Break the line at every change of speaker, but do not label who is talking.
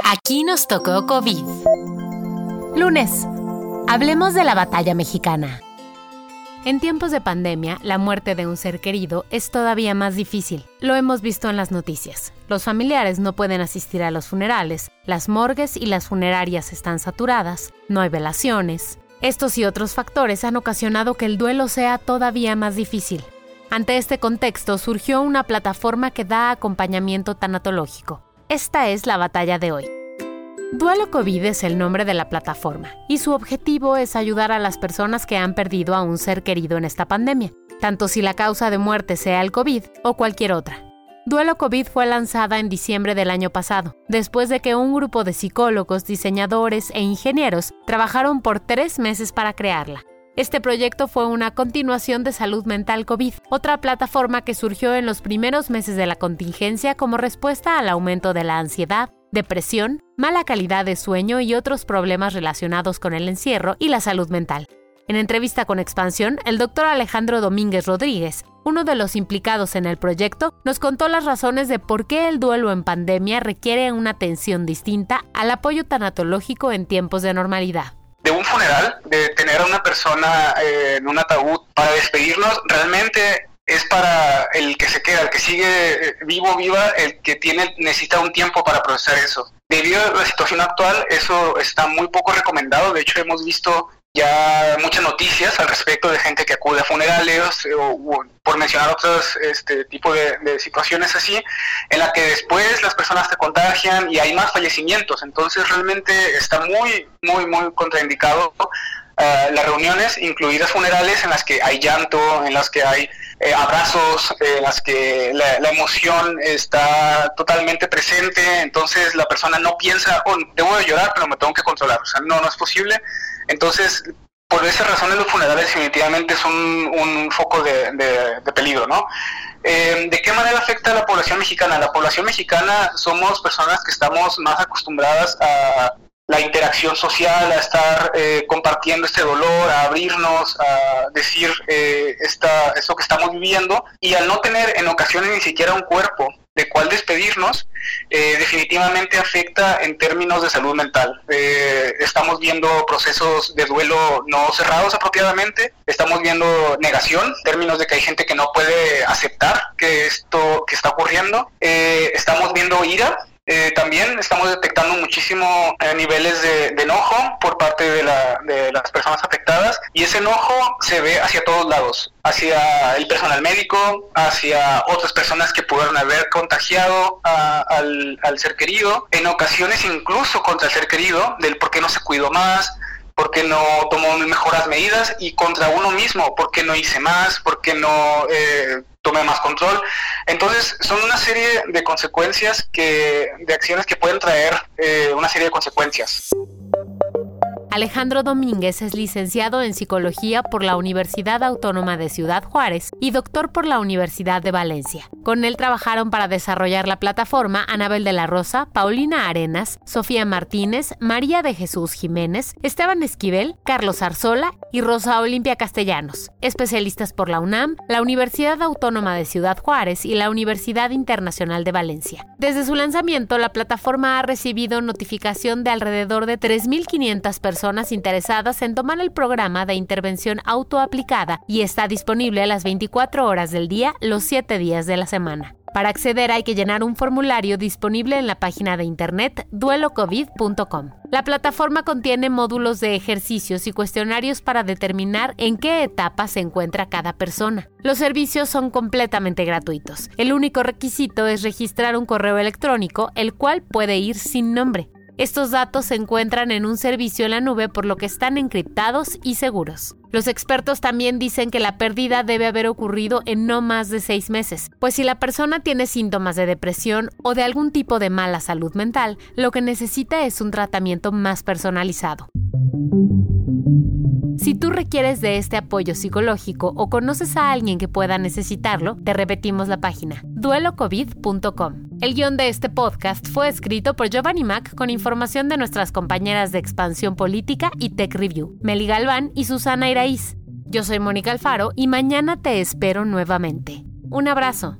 Aquí nos tocó COVID. Lunes. Hablemos de la batalla mexicana. En tiempos de pandemia, la muerte de un ser querido es todavía más difícil. Lo hemos visto en las noticias. Los familiares no pueden asistir a los funerales, las morgues y las funerarias están saturadas, no hay velaciones. Estos y otros factores han ocasionado que el duelo sea todavía más difícil. Ante este contexto surgió una plataforma que da acompañamiento tanatológico. Esta es la batalla de hoy. Duelo COVID es el nombre de la plataforma y su objetivo es ayudar a las personas que han perdido a un ser querido en esta pandemia, tanto si la causa de muerte sea el COVID o cualquier otra. Duelo COVID fue lanzada en diciembre del año pasado, después de que un grupo de psicólogos, diseñadores e ingenieros trabajaron por tres meses para crearla. Este proyecto fue una continuación de Salud Mental COVID, otra plataforma que surgió en los primeros meses de la contingencia como respuesta al aumento de la ansiedad, depresión, mala calidad de sueño y otros problemas relacionados con el encierro y la salud mental. En entrevista con Expansión, el doctor Alejandro Domínguez Rodríguez, uno de los implicados en el proyecto, nos contó las razones de por qué el duelo en pandemia requiere una atención distinta al apoyo tanatológico en tiempos de normalidad
un funeral, de tener a una persona eh, en un ataúd para despedirnos, realmente es para el que se queda, el que sigue eh, vivo, viva, el que tiene necesita un tiempo para procesar eso. Debido a la situación actual, eso está muy poco recomendado. De hecho, hemos visto ya muchas noticias al respecto de gente que acude a funerales eh, o, por mencionar otros este tipo de, situaciones así en la que después las personas te contagian y hay más fallecimientos. Entonces realmente está muy muy muy contraindicado eh, las reuniones incluidas funerales en las que hay llanto en las que hay eh, abrazos, en las que la, emoción está totalmente presente, entonces la persona no piensa, oh, debo de llorar, pero me tengo que controlar, o sea, no, no es posible. Entonces, por esa razón los funerales definitivamente son un, foco de, peligro, ¿no? Eh, ¿De qué manera afecta a la población mexicana? La población mexicana somos personas que estamos más acostumbradas a la interacción social, a estar eh, compartiendo este dolor, a abrirnos, a decir eh, esta, esto que estamos viviendo y al no tener en ocasiones ni siquiera un cuerpo de cuál despedirnos, eh, definitivamente afecta en términos de salud mental. estamos viendo procesos de duelo no cerrados apropiadamente, estamos viendo negación, términos de que hay gente que no puede aceptar que esto que está ocurriendo, estamos viendo ira, eh, también estamos detectando muchísimo eh, niveles de, enojo por parte de, las personas afectadas y ese enojo se ve hacia todos lados, hacia el personal médico, hacia otras personas que pudieron haber contagiado al, ser querido, en ocasiones incluso contra el ser querido, del por qué no se cuidó más, porque no tomó mejoras medidas y contra uno mismo, porque no hice más, porque no eh, tomé más control. Entonces, son una serie de consecuencias que, de acciones que pueden traer eh, una serie de consecuencias.
Alejandro Domínguez es licenciado en Psicología por la Universidad Autónoma de Ciudad Juárez y doctor por la Universidad de Valencia. Con él trabajaron para desarrollar la plataforma Anabel de la Rosa, Paulina Arenas, Sofía Martínez, María de Jesús Jiménez, Esteban Esquivel, Carlos Arzola y Rosa Olimpia Castellanos, especialistas por la UNAM, la Universidad Autónoma de Ciudad Juárez y la Universidad Internacional de Valencia. Desde su lanzamiento, la plataforma ha recibido notificación de alrededor de 3.500 personas personas interesadas en tomar el programa de intervención autoaplicada y está disponible a las 24 horas del día, los 7 días de la semana. Para acceder hay que llenar un formulario disponible en la página de internet duelocovid.com. La plataforma contiene módulos de ejercicios y cuestionarios para determinar en qué etapa se encuentra cada persona. Los servicios son completamente gratuitos. El único requisito es registrar un correo electrónico, el cual puede ir sin nombre. Estos datos se encuentran en un servicio en la nube por lo que están encriptados y seguros. Los expertos también dicen que la pérdida debe haber ocurrido en no más de seis meses, pues si la persona tiene síntomas de depresión o de algún tipo de mala salud mental, lo que necesita es un tratamiento más personalizado. Si tú requieres de este apoyo psicológico o conoces a alguien que pueda necesitarlo, te repetimos la página duelocovid.com. El guion de este podcast fue escrito por Giovanni Mac con información de nuestras compañeras de Expansión Política y Tech Review, Meli Galván y Susana Iraíz. Yo soy Mónica Alfaro y mañana te espero nuevamente. Un abrazo.